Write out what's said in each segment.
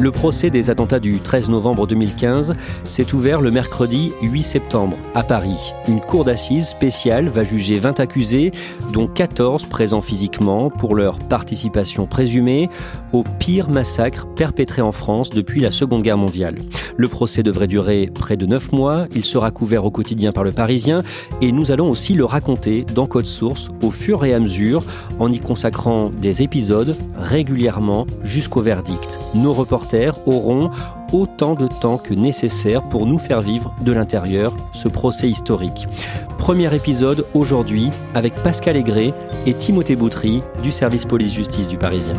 Le procès des attentats du 13 novembre 2015 s'est ouvert le mercredi 8 septembre à Paris. Une cour d'assises spéciale va juger 20 accusés, dont 14 présents physiquement pour leur participation présumée au pire massacre perpétré en France depuis la Seconde Guerre mondiale. Le procès devrait durer près de 9 mois, il sera couvert au quotidien par le Parisien et nous allons aussi le raconter dans Code Source au fur et à mesure en y consacrant des épisodes régulièrement jusqu'au verdict. Auront autant de temps que nécessaire pour nous faire vivre de l'intérieur ce procès historique. Premier épisode aujourd'hui avec Pascal Aigret et Timothée Boutry du service police-justice du Parisien.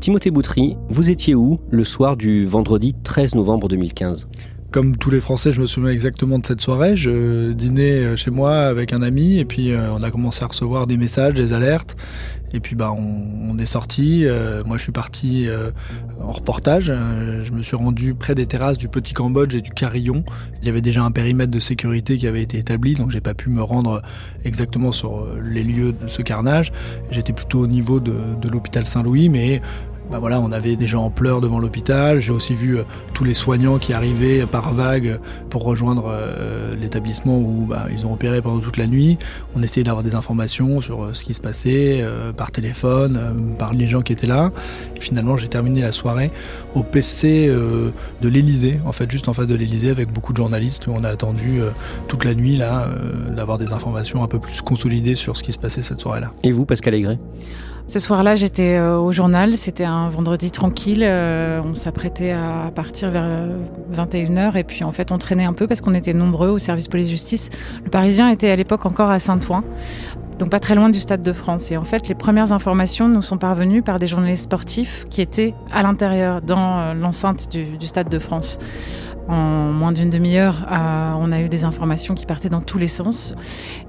Timothée Boutry, vous étiez où le soir du vendredi 13 novembre 2015 comme tous les Français, je me souviens exactement de cette soirée. Je dînais euh, chez moi avec un ami et puis euh, on a commencé à recevoir des messages, des alertes. Et puis bah on, est sorti. Euh, moi je suis parti en reportage. je me suis rendu près des terrasses du Petit Cambodge et du Carillon. Il y avait déjà un périmètre de sécurité qui avait été établi, donc j'ai pas pu me rendre exactement sur les lieux de ce carnage. J'étais plutôt au niveau de, de l'hôpital Saint-Louis, mais bah on avait des gens en pleurs devant l'hôpital. J'ai aussi vu euh, tous les soignants qui arrivaient par vagues pour rejoindre euh, l'établissement où bah, ils ont opéré pendant toute la nuit. On essayait d'avoir des informations sur euh, ce qui se passait par téléphone, par les gens qui étaient là. Finalement, j'ai terminé la soirée au PC de l'Elysée, en fait, juste en face de l'Elysée, avec beaucoup de journalistes on a attendu toute la nuit là d'avoir des informations un peu plus consolidées sur ce qui se passait cette soirée-là. Et vous, Pascal Aigret? Ce soir-là, j'étais euh, au journal. C'était un vendredi tranquille. Euh, on s'apprêtait à partir vers 21h. Et puis, en fait, on traînait un peu parce qu'on était nombreux au service police-justice. Le Parisien était à l'époque encore à Saint-Ouen. Donc pas très loin du Stade de France. Et en fait, les premières informations nous sont parvenues par des journalistes sportifs qui étaient à l'intérieur, dans euh, l'enceinte du, du Stade de France. En moins d'une demi-heure, euh, on a eu des informations qui partaient dans tous les sens.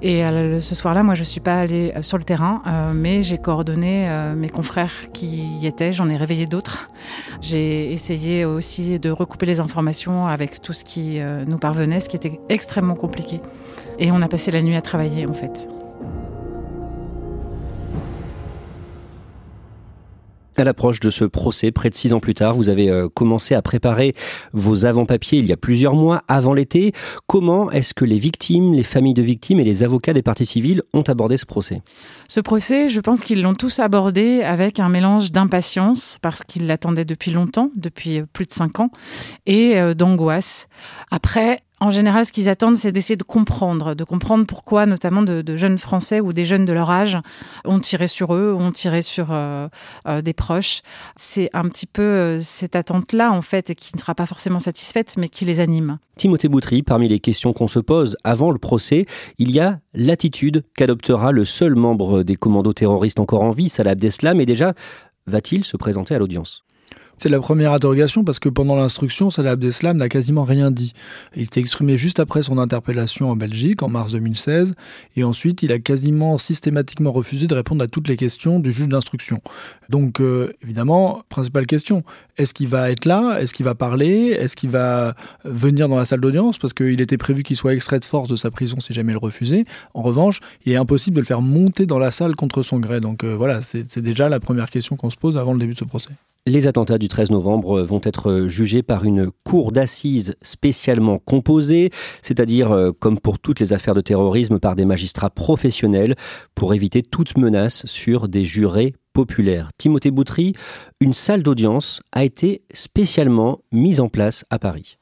Et euh, ce soir-là, moi, je suis pas allée euh, sur le terrain, mais j'ai coordonné mes confrères qui y étaient. J'en ai réveillé d'autres. J'ai essayé aussi de recouper les informations avec tout ce qui nous parvenait, ce qui était extrêmement compliqué. Et on a passé la nuit à travailler, en fait. À l'approche de ce procès, près de six ans plus tard, vous avez euh, commencé à préparer vos avant-papiers il y a plusieurs mois, avant l'été. Comment est-ce que les victimes, les familles de victimes et les avocats des parties civiles ont abordé ce procès? Ce procès, je pense qu'ils l'ont tous abordé avec un mélange d'impatience, parce qu'ils l'attendaient depuis longtemps, depuis plus de cinq ans, et euh, d'angoisse. Après, en général, ce qu'ils attendent, c'est d'essayer de comprendre, de comprendre pourquoi, notamment de, jeunes Français ou des jeunes de leur âge, ont tiré sur eux, ont tiré sur euh, euh, des proches. C'est un petit peu euh, cette attente-là, en fait, qui ne sera pas forcément satisfaite, mais qui les anime. Timothée Boutry, parmi les questions qu'on se pose avant le procès, il y a l'attitude qu'adoptera le seul membre des commandos terroristes encore en vie, Salah Abdeslam, et déjà, va-t-il se présenter à l'audience? C'est la première interrogation parce que pendant l'instruction, Salah Abdeslam n'a quasiment rien dit. Il s'est exprimé juste après son interpellation en Belgique en mars 2016 et ensuite il a quasiment systématiquement refusé de répondre à toutes les questions du juge d'instruction. Donc euh, évidemment, principale question, est-ce qu'il va être là? Est-ce qu'il va parler? Est-ce qu'il va venir dans la salle d'audience? Parce qu'il était prévu qu'il soit extrait de force de sa prison si jamais il le refusait. En revanche, il est impossible de le faire monter dans la salle contre son gré. Donc euh, voilà, c'est déjà la première question qu'on se pose avant le début de ce procès. Les attentats du 13 novembre vont être jugés par une cour d'assises spécialement composée, c'est-à-dire, euh, comme pour toutes les affaires de terrorisme, par des magistrats professionnels pour éviter toute menace sur des jurés populaires. Timothée Boutry, une salle d'audience a été spécialement mise en place à Paris.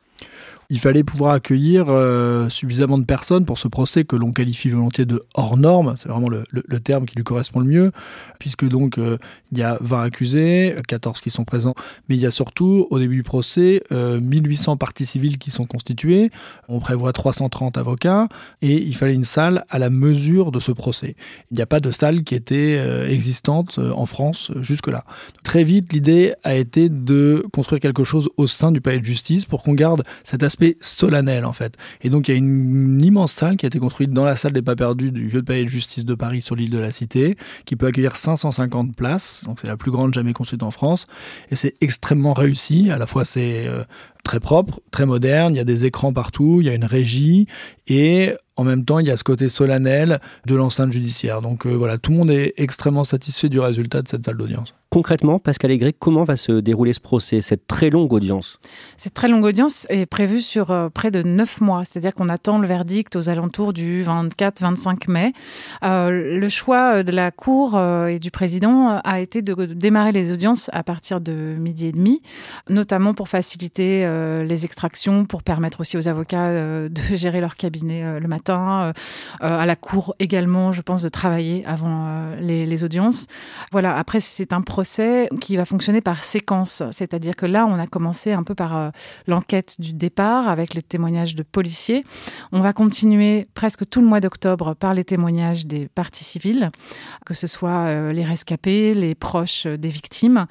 Il fallait pouvoir accueillir euh, suffisamment de personnes pour ce procès que l'on qualifie volontiers de hors norme, c'est vraiment le, terme qui lui correspond le mieux, puisque donc euh, il y a 20 accusés, 14 qui sont présents, mais il y a surtout au début du procès 1800 parties civiles qui sont constituées, on prévoit 330 avocats, et il fallait une salle à la mesure de ce procès. Il n'y a pas de salle qui était existante en France jusque-là. Très vite, l'idée a été de construire quelque chose au sein du palais de justice pour qu'on garde cet aspect solennel en fait. Et donc il y a une, immense salle qui a été construite dans la salle des pas perdus du vieux palais de justice de Paris sur l'île de la Cité, qui peut accueillir 550 places. Donc c'est la plus grande jamais construite en France et c'est extrêmement réussi. À la fois c'est euh, très propre, très moderne, il y a des écrans partout, il y a une régie et en même temps, il y a ce côté solennel de l'enceinte judiciaire. Donc euh, voilà, tout le monde est extrêmement satisfait du résultat de cette salle d'audience. Concrètement, Pascal Aigret, comment va se dérouler ce procès, cette très longue audience? Cette très longue audience est prévue sur euh, près de neuf mois, c'est-à-dire qu'on attend le verdict aux alentours du 24-25 mai. Euh, le choix de la Cour et du président a été de démarrer les audiences à partir de midi et demi, notamment pour faciliter les extractions, pour permettre aussi aux avocats de gérer leur cabinet le matin euh, euh, à la cour également, je pense, de travailler avant euh, les, audiences. Voilà, après, c'est un procès qui va fonctionner par séquence, c'est-à-dire que là, on a commencé un peu par l'enquête du départ avec les témoignages de policiers. On va continuer presque tout le mois d'octobre par les témoignages des parties civiles, que ce soit les rescapés, les proches des victimes.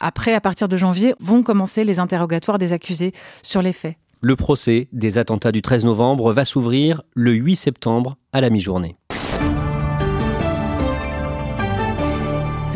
Après, à partir de janvier, vont commencer les interrogatoires des accusés sur les faits. Le procès des attentats du 13 novembre va s'ouvrir le 8 septembre à la mi-journée.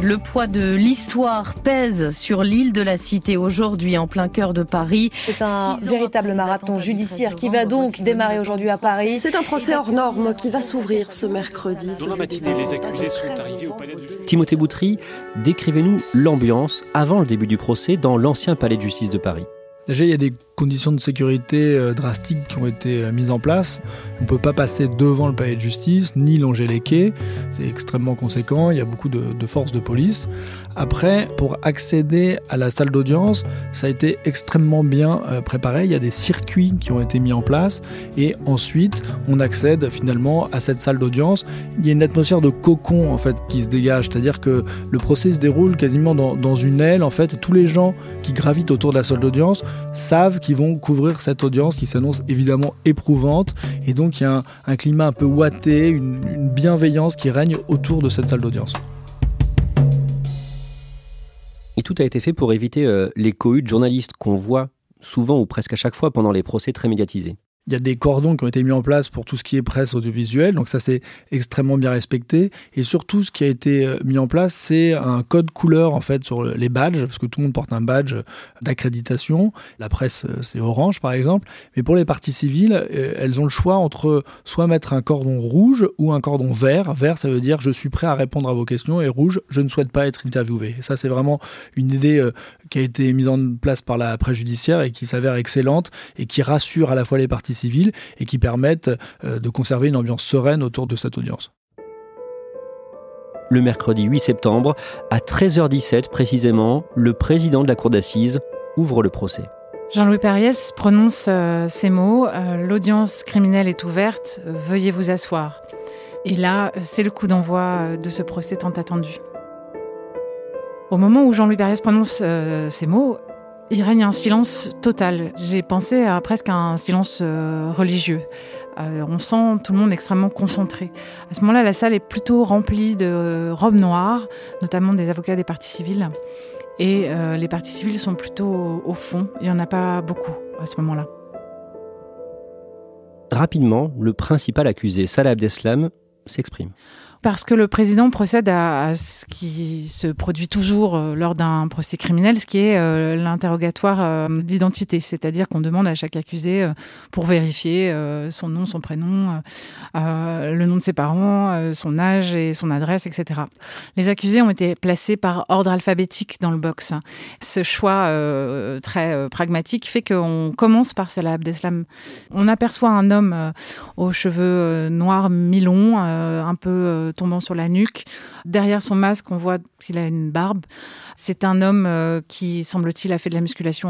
Le poids de l'histoire pèse sur l'île de la Cité aujourd'hui en plein cœur de Paris. C'est un véritable marathon judiciaire qui va donc démarrer aujourd'hui à Paris. C'est un procès hors norme qui va s'ouvrir ce mercredi. Dans les accusés sont arrivés au palais de Timothée Boutry, décrivez-nous l'ambiance avant le début du procès dans l'ancien palais de justice de Paris. Déjà, il y a des conditions de sécurité euh, drastiques qui ont été euh, mises en place. On ne peut pas passer devant le palais de justice, ni longer les quais. C'est extrêmement conséquent. Il y a beaucoup de, forces de police. Après, pour accéder à la salle d'audience, ça a été extrêmement bien euh, préparé. Il y a des circuits qui ont été mis en place. Et ensuite, on accède finalement à cette salle d'audience. Il y a une atmosphère de cocon, en fait, qui se dégage. C'est-à-dire que le procès se déroule quasiment dans, une aile, en fait. Tous les gens qui gravitent autour de la salle d'audience savent qu'ils vont couvrir cette audience qui s'annonce évidemment éprouvante. Et donc il y a un, climat un peu ouaté, une, bienveillance qui règne autour de cette salle d'audience. Et tout a été fait pour éviter euh, les cohuts de journalistes qu'on voit souvent ou presque à chaque fois pendant les procès très médiatisés. Il y a des cordons qui ont été mis en place pour tout ce qui est presse audiovisuelle, donc ça c'est extrêmement bien respecté. Et surtout, ce qui a été euh, mis en place, c'est un code couleur en fait sur les badges, parce que tout le monde porte un badge d'accréditation. La presse euh, c'est orange par exemple, mais pour les parties civiles, euh, elles ont le choix entre soit mettre un cordon rouge ou un cordon vert. Vert, ça veut dire je suis prêt à répondre à vos questions, et rouge, je ne souhaite pas être interviewé. Et ça c'est vraiment une idée qui a été mise en place par la presse judiciaire et qui s'avère excellente et qui rassure à la fois les parties civile et qui permettent euh, de conserver une ambiance sereine autour de cette audience. Le mercredi 8 septembre, à 13h17 précisément, le président de la cour d'assises ouvre le procès. Jean-Louis Pariès prononce euh, ces mots euh, L'audience criminelle est ouverte, veuillez vous asseoir. Et là, c'est le coup d'envoi de ce procès tant attendu. Au moment où Jean-Louis Pariès prononce ces mots, il règne un silence total. J'ai pensé à presque un silence euh, religieux. Euh, on sent tout le monde extrêmement concentré. À ce moment-là, la salle est plutôt remplie de robes noires, notamment des avocats des parties civiles. Et euh, les parties civiles sont plutôt au fond. Il n'y en a pas beaucoup à ce moment-là. Rapidement, le principal accusé, Salah Abdeslam, s'exprime parce que le président procède à, ce qui se produit toujours euh, lors d'un procès criminel, ce qui est euh, l'interrogatoire euh, d'identité, c'est-à-dire qu'on demande à chaque accusé pour vérifier son nom, son prénom, le nom de ses parents, son âge et son adresse, etc. Les accusés ont été placés par ordre alphabétique dans le box. Ce choix très pragmatique fait qu'on commence par Salah Abdeslam. On aperçoit un homme aux cheveux noirs mi-longs, un peu tombant sur la nuque. Derrière son masque, on voit qu'il a une barbe. C'est un homme qui, semble-t-il, a fait de la musculation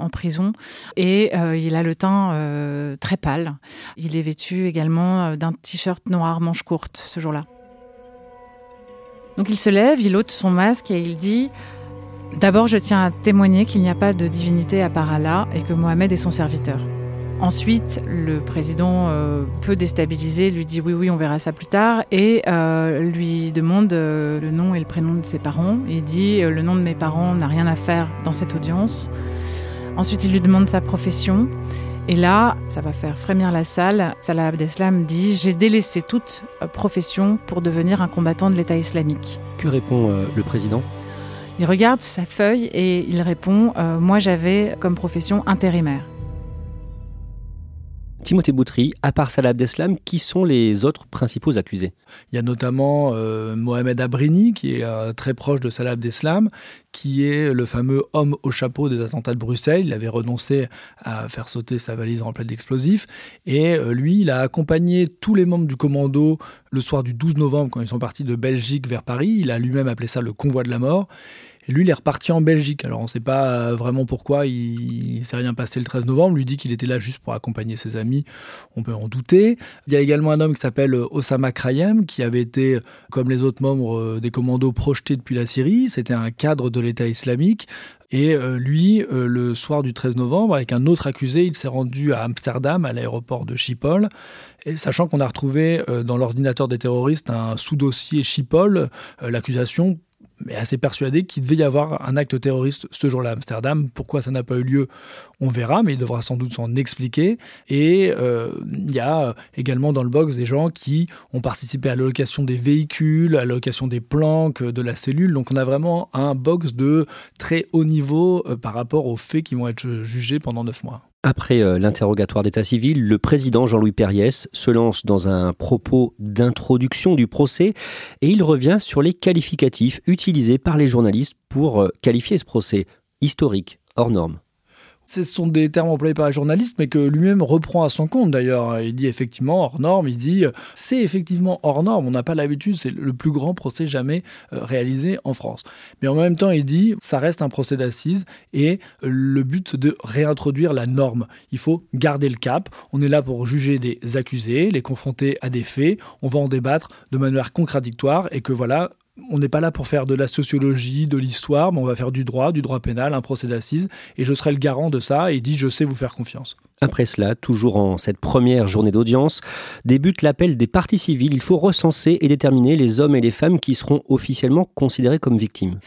en, prison et il a le teint très pâle. Il est vêtu également d'un t-shirt noir manche courte ce jour-là. Donc il se lève, il ôte son masque et il dit D'abord, je tiens à témoigner qu'il n'y a pas de divinité à part Allah et que Mohamed est son serviteur. Ensuite, le président, euh, peu déstabilisé, lui dit oui, oui, on verra ça plus tard, et euh, lui demande euh, le nom et le prénom de ses parents. Il dit le nom de mes parents n'a rien à faire dans cette audience. Ensuite, il lui demande sa profession. Et là, ça va faire frémir la salle. Salah Abdeslam dit J'ai délaissé toute profession pour devenir un combattant de l'État islamique. Que répond le président? Il regarde sa feuille et il répond euh, Moi, j'avais comme profession intérimaire. Timothée Boutry, à part Salah Abdeslam, qui sont les autres principaux accusés? Il y a notamment euh, Mohamed Abrini, qui est euh, très proche de Salah Abdeslam, qui est le fameux homme au chapeau des attentats de Bruxelles. Il avait renoncé à faire sauter sa valise remplie d'explosifs. Et lui, il a accompagné tous les membres du commando le soir du 12 novembre, quand ils sont partis de Belgique vers Paris. Il a lui-même appelé ça le convoi de la mort. Et lui, il est reparti en Belgique. Alors, on ne sait pas euh, vraiment pourquoi il ne s'est rien passé le 13 novembre. Lui dit qu'il était là juste pour accompagner ses amis. On peut en douter. Il y a également un homme qui s'appelle euh, Osama Krayem, qui avait été, comme les autres membres euh, des commandos, projeté depuis la Syrie. C'était un cadre de l'État islamique. Et lui, le soir du 13 novembre, avec un autre accusé, il s'est rendu à Amsterdam, à l'aéroport de Schiphol. Sachant qu'on a retrouvé dans l'ordinateur des terroristes un sous-dossier Schiphol, l'accusation mais assez persuadé qu'il devait y avoir un acte terroriste ce jour-là à Amsterdam. Pourquoi ça n'a pas eu lieu, on verra, mais il devra sans doute s'en expliquer. Et euh, il y a également dans le box des gens qui ont participé à l'allocation des véhicules, à l'allocation des planques de la cellule. Donc on a vraiment un box de très haut niveau euh, par rapport aux faits qui vont être jugés pendant neuf mois. Après euh, l'interrogatoire d'état civil, le président Jean-Louis Perriès se lance dans un propos d'introduction du procès et il revient sur les qualificatifs utilisés par les journalistes pour euh, qualifier ce procès historique, hors norme. Ce sont des termes employés par les journalistes, mais que lui-même reprend à son compte d'ailleurs. Il dit effectivement hors norme, il dit c'est effectivement hors norme, on n'a pas l'habitude, c'est le plus grand procès jamais euh, réalisé en France. Mais en même temps, il dit ça reste un procès d'assises et le but de réintroduire la norme. Il faut garder le cap, on est là pour juger des accusés, les confronter à des faits, on va en débattre de manière contradictoire et que voilà, on n'est pas là pour faire de la sociologie, de l'histoire, mais on va faire du droit, du droit pénal, un procès d'assises, et je serai le garant de ça, et dit je sais vous faire confiance. Après cela, toujours en cette première journée d'audience, débute l'appel des parties civiles. Il faut recenser et déterminer les hommes et les femmes qui seront officiellement considérés comme victimes.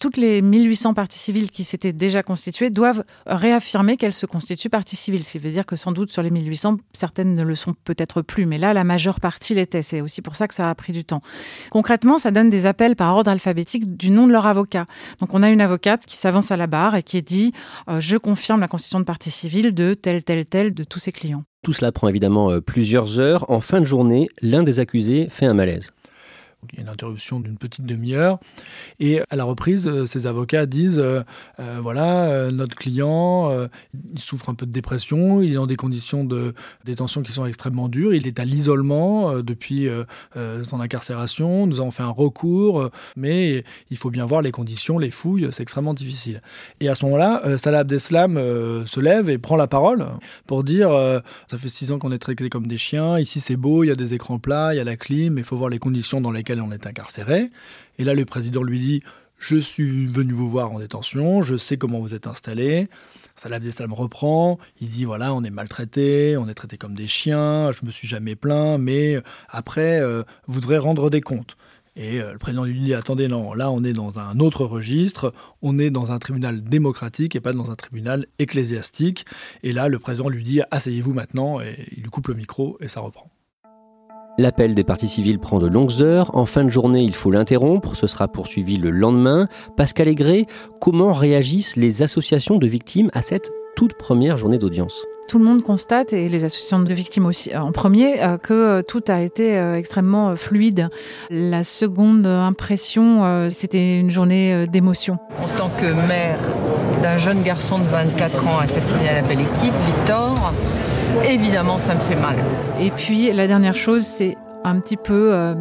Toutes les 1800 parties civiles qui s'étaient déjà constituées doivent réaffirmer qu'elles se constituent parties civiles. Ce qui veut dire que sans doute sur les 1800, certaines ne le sont peut-être plus, mais là, la majeure partie l'était. C'est aussi pour ça que ça a pris du temps. Concrètement, ça donne des appels par ordre alphabétique du nom de leur avocat. Donc on a une avocate qui s'avance à la barre et qui dit euh, Je confirme la constitution de partie civile de tel, tel tel de tous ses clients. Tout cela prend évidemment euh, plusieurs heures. En fin de journée, l'un des accusés fait un malaise. Il y a une interruption d'une petite demi-heure. Et à la reprise, euh, ces avocats disent euh, euh, voilà, notre client, il souffre un peu de dépression, il est dans des conditions de détention qui sont extrêmement dures, il est à l'isolement depuis son incarcération, nous avons fait un recours, mais il faut bien voir les conditions, les fouilles, c'est extrêmement difficile. Et à ce moment-là, Salah Abdeslam se lève et prend la parole pour dire ça fait six ans qu'on est traités comme des chiens, ici c'est beau, il y a des écrans plats, il y a la clim, il faut voir les conditions dans lesquelles on est incarcéré. Et là, le président lui dit Je suis venu vous voir en détention, je sais comment vous êtes installé. Salah Abdeslam reprend, il dit voilà, on est maltraité, on est traité comme des chiens, je me suis jamais plaint, mais après, euh, vous devrez rendre des comptes. Et euh, le président lui dit attendez, non, là on est dans un autre registre, on est dans un tribunal démocratique et pas dans un tribunal ecclésiastique. Et là, le président lui dit asseyez-vous maintenant, et il lui coupe le micro et ça reprend. L'appel des parties civiles prend de longues heures. En fin de journée, il faut l'interrompre. Ce sera poursuivi le lendemain. Pascal Aigret, comment réagissent les associations de victimes à cette toute première journée d'audience? Tout le monde constate, et les associations de victimes aussi en premier, euh, que euh, tout a été euh, extrêmement fluide. La seconde impression, c'était une journée d'émotion. En tant que mère d'un jeune garçon de 24 ans assassiné à la belle équipe, Victor, évidemment, ça me fait mal. Et puis, la dernière chose, c'est un petit peu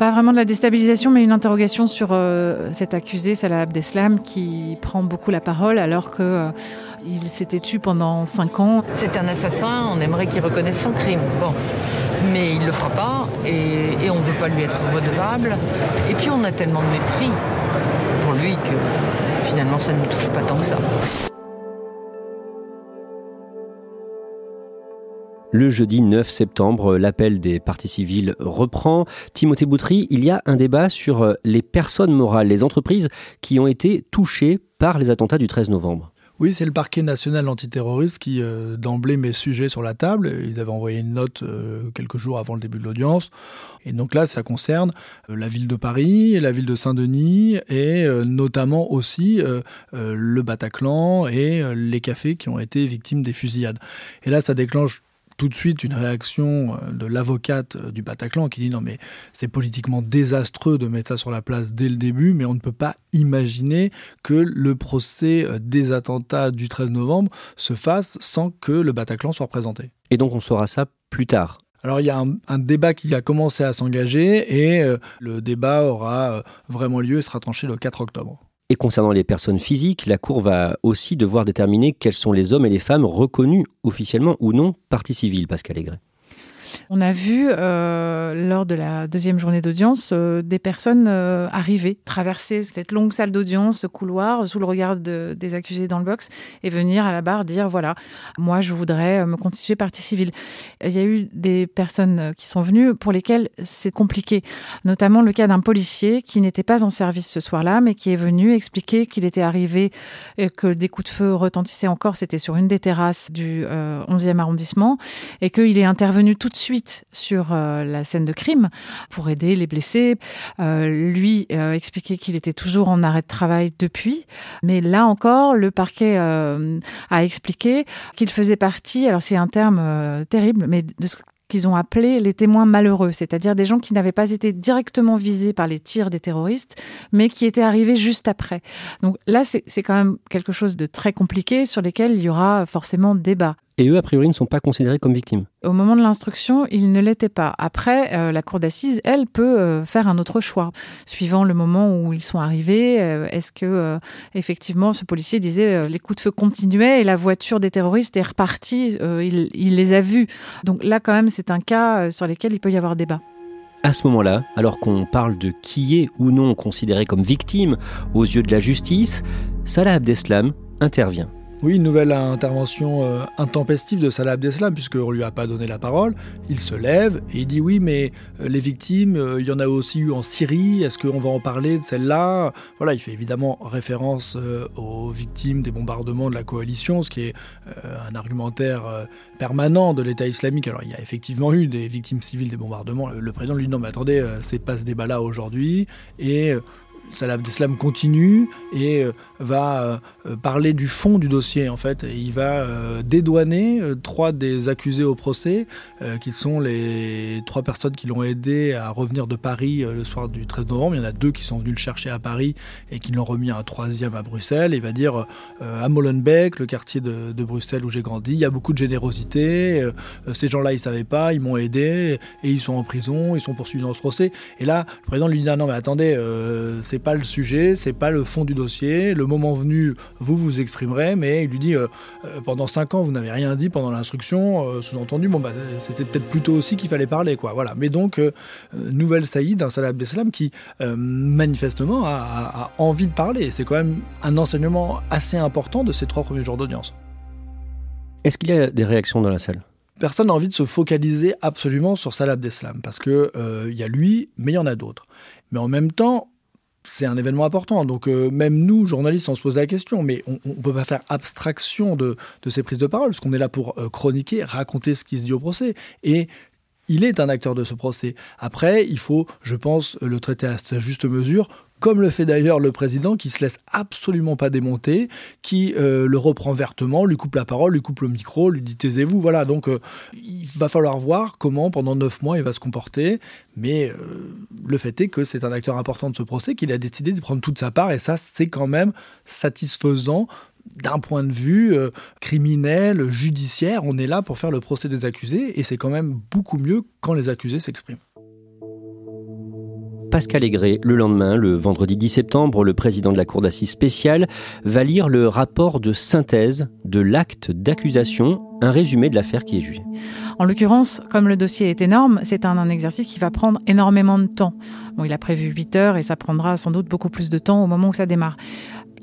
pas vraiment de la déstabilisation, mais une interrogation sur euh, cet accusé, Salah Abdeslam, qui prend beaucoup la parole alors que euh, il s'était tué pendant cinq ans. C'est un assassin, on aimerait qu'il reconnaisse son crime. Bon, mais il le fera pas et, et on ne veut pas lui être redevable. Et puis on a tellement de mépris pour lui que finalement ça ne nous touche pas tant que ça. Le jeudi 9 septembre, l'appel des parties civiles reprend. Timothée Boutry, il y a un débat sur euh, les personnes morales, les entreprises qui ont été touchées par les attentats du 13 novembre. Oui, c'est le parquet national antiterroriste qui euh, d'emblée met sujet sur la table. Ils avaient envoyé une note euh, quelques jours avant le début de l'audience. Et donc là, ça concerne la ville de Paris, la ville de Saint-Denis et notamment aussi le Bataclan et les cafés qui ont été victimes des fusillades. Et là, ça déclenche tout de suite une réaction euh, de l'avocate euh, du Bataclan qui dit non mais c'est politiquement désastreux de mettre ça sur la place dès le début, mais on ne peut pas imaginer que le procès euh, des attentats du 13 novembre se fasse sans que le Bataclan soit représenté. Et donc on saura ça plus tard alors il y a un, débat qui a commencé à s'engager et le débat aura vraiment lieu et sera tranché le 4 octobre. Et concernant les personnes physiques, la Cour va aussi devoir déterminer quels sont les hommes et les femmes reconnus officiellement ou non partie civile, Pascal Aigret. On a vu euh, lors de la deuxième journée d'audience euh, des personnes euh, arriver, traverser cette longue salle d'audience, ce couloir, sous le regard des accusés dans le box, et venir à la barre dire voilà, moi je voudrais me constituer partie civile. Il y a eu des personnes qui sont venues pour lesquelles c'est compliqué, notamment le cas d'un policier qui n'était pas en service ce soir-là, mais qui est venu expliquer qu'il était arrivé, que des coups de feu retentissaient encore, c'était sur une des terrasses du 11e arrondissement, et qu'il est intervenu tout de suite sur euh, la scène de crime pour aider les blessés. Euh, lui euh, expliquait qu'il était toujours en arrêt de travail depuis, mais là encore, le parquet a expliqué qu'il faisait partie, alors c'est un terme terrible, mais de ce qu'ils ont appelé les témoins malheureux, c'est-à-dire des gens qui n'avaient pas été directement visés par les tirs des terroristes, mais qui étaient arrivés juste après. Donc là, c'est quand même quelque chose de très compliqué sur lesquels il y aura forcément débat et eux, a priori, ne sont pas considérés comme victimes. Au moment de l'instruction, ils ne l'étaient pas. Après, euh, la cour d'assises, elle, peut euh, faire un autre choix, suivant le moment où ils sont arrivés. Euh, est-ce que, effectivement, ce policier disait les coups de feu continuaient et la voiture des terroristes est repartie, il, il, les a vus. Donc là, quand même, c'est un cas sur lequel il peut y avoir débat. À ce moment-là, alors qu'on parle de qui est ou non considéré comme victime aux yeux de la justice, Salah Abdeslam intervient. Oui, une nouvelle intervention euh, intempestive de Salah Abdeslam, puisqu'on ne lui a pas donné la parole. Il se lève et il dit Oui, mais euh, les victimes, euh, il y en a aussi eu en Syrie, est-ce qu'on va en parler de celle-là? Voilà, il fait évidemment référence aux victimes des bombardements de la coalition, ce qui est un argumentaire permanent de l'État islamique. Alors, il y a effectivement eu des victimes civiles des bombardements. Le président lui dit Non, mais attendez, c'est pas ce débat-là aujourd'hui. Et Salah Abdeslam continue et euh, va euh, parler du fond du dossier en fait. Il va euh, dédouaner trois des accusés au procès, qui sont les trois personnes qui l'ont aidé à revenir de Paris le soir du 13 novembre. Il y en a deux qui sont venus le chercher à Paris et qui l'ont remis à un troisième à Bruxelles. il va dire à Molenbeek, le quartier de, Bruxelles où j'ai grandi, il y a beaucoup de générosité. ces gens-là, ils savaient pas, ils m'ont aidé et ils sont en prison, ils sont poursuivis dans ce procès. Et là, le président lui dit non, mais attendez, c'est pas le sujet, c'est pas le fond du dossier. Le moment venu, vous vous exprimerez, mais il lui dit euh, euh, pendant cinq ans, vous n'avez rien dit pendant l'instruction. Euh, sous-entendu, bon bah c'était peut-être plutôt aussi qu'il fallait parler, quoi. Voilà. Mais donc nouvelle saillie d'un Salah Abdeslam qui manifestement a, a envie de parler. C'est quand même un enseignement assez important de ces trois premiers jours d'audience. Est-ce qu'il y a des réactions dans la salle? Personne n'a envie de se focaliser absolument sur Salah Abdeslam parce que il y a lui, mais il y en a d'autres. Mais en même temps, c'est un événement important. Donc euh, même nous, journalistes, on se pose la question, mais on ne peut pas faire abstraction de, ces prises de parole, parce qu'on est là pour euh, chroniquer, raconter ce qui se dit au procès. Et il est un acteur de ce procès. Après, il faut, je pense, le traiter à sa juste mesure, comme le fait d'ailleurs le président qui se laisse absolument pas démonter, qui euh, le reprend vertement, lui coupe la parole, lui coupe le micro, lui dit taisez-vous. Voilà, donc euh, il va falloir voir comment pendant neuf mois il va se comporter. Mais euh, le fait est que c'est un acteur important de ce procès, qu'il a décidé de prendre toute sa part et ça c'est quand même satisfaisant d'un point de vue criminel, judiciaire, on est là pour faire le procès des accusés et c'est quand même beaucoup mieux quand les accusés s'expriment. Pascal Aigret. Le lendemain, le vendredi 10 septembre, le président de la Cour d'assises spéciale va lire le rapport de synthèse de l'acte d'accusation, un résumé de l'affaire qui est jugée. En l'occurrence, comme le dossier est énorme, c'est un, exercice qui va prendre énormément de temps. Bon, il a prévu 8 heures et ça prendra sans doute beaucoup plus de temps au moment où ça démarre.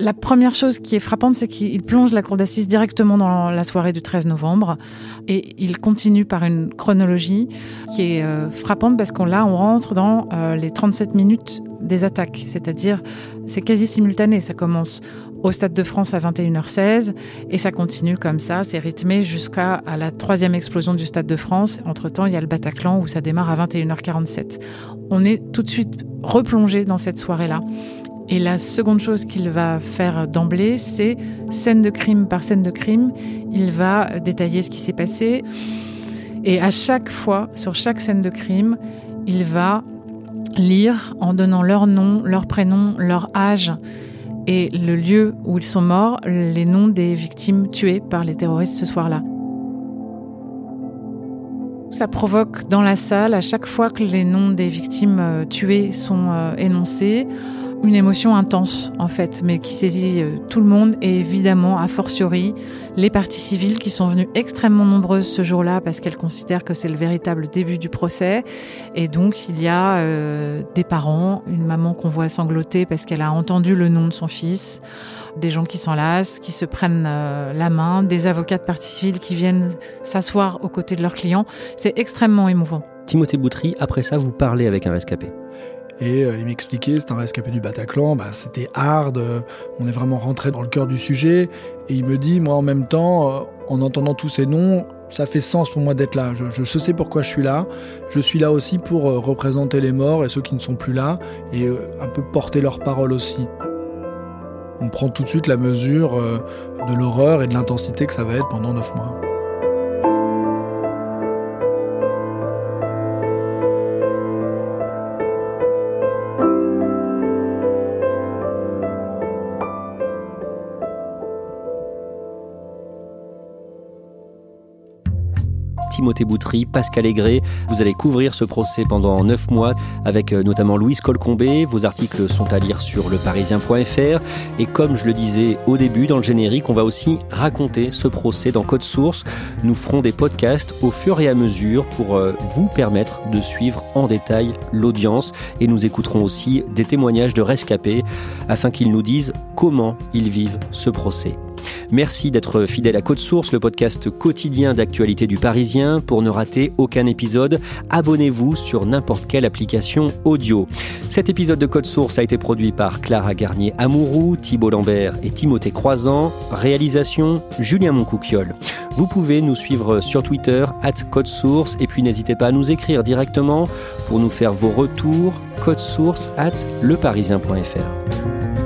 La première chose qui est frappante, c'est qu'il plonge la cour d'assises directement dans la soirée du 13 novembre et il continue par une chronologie qui est euh, frappante parce qu'on là, on rentre dans euh, les 37 minutes des attaques, c'est-à-dire c'est quasi simultané. Ça commence au Stade de France à 21h16 et ça continue comme ça, c'est rythmé jusqu'à la troisième explosion du Stade de France. Entre-temps, il y a le Bataclan où ça démarre à 21h47. On est tout de suite replongé dans cette soirée-là. Et la seconde chose qu'il va faire d'emblée, c'est scène de crime par scène de crime, il va détailler ce qui s'est passé. Et à chaque fois, sur chaque scène de crime, il va lire en donnant leur nom, leur prénom, leur âge et le lieu où ils sont morts, les noms des victimes tuées par les terroristes ce soir-là. Ça provoque dans la salle, à chaque fois que les noms des victimes euh, tuées sont euh, énoncés, une émotion intense en fait, mais qui saisit euh, tout le monde et évidemment, a fortiori, les parties civiles qui sont venues extrêmement nombreuses ce jour-là parce qu'elles considèrent que c'est le véritable début du procès. Et donc, il y a euh, des parents, une maman qu'on voit sangloter parce qu'elle a entendu le nom de son fils, des gens qui s'enlacent, qui se prennent euh, la main, des avocats de parties civiles qui viennent s'asseoir aux côtés de leurs clients. C'est extrêmement émouvant. Timothée Boutry, après ça, vous parlez avec un rescapé. Et euh, il m'expliquait, c'est un rescapé du Bataclan, bah, c'était hard, euh, on est vraiment rentré dans le cœur du sujet. Et il me dit, moi en même temps, euh, en entendant tous ces noms, ça fait sens pour moi d'être là. Je, sais pourquoi je suis là. Je suis là aussi pour représenter les morts et ceux qui ne sont plus là, et un peu porter leur parole aussi. On prend tout de suite la mesure de l'horreur et de l'intensité que ça va être pendant neuf mois. Boutry, Pascal Aigret. Vous allez couvrir ce procès pendant neuf mois avec euh, notamment Louise Colcombé. Vos articles sont à lire sur leparisien.fr. Et comme je le disais au début dans le générique, on va aussi raconter ce procès dans Code Source. Nous ferons des podcasts au fur et à mesure pour euh, vous permettre de suivre en détail l'audience. Et nous écouterons aussi des témoignages de rescapés afin qu'ils nous disent comment ils vivent ce procès. Merci d'être fidèle à Code Source, le podcast quotidien d'actualité du Parisien. Pour ne rater aucun épisode, abonnez-vous sur n'importe quelle application audio. Cet épisode de Code Source a été produit par Clara Garnier-Amouroux, Thibault Lambert et Timothée Croisant. Réalisation Julien Moncouquiole. Vous pouvez nous suivre sur Twitter, at Code Source, et puis n'hésitez pas à nous écrire directement pour nous faire vos retours, source at leparisien.fr.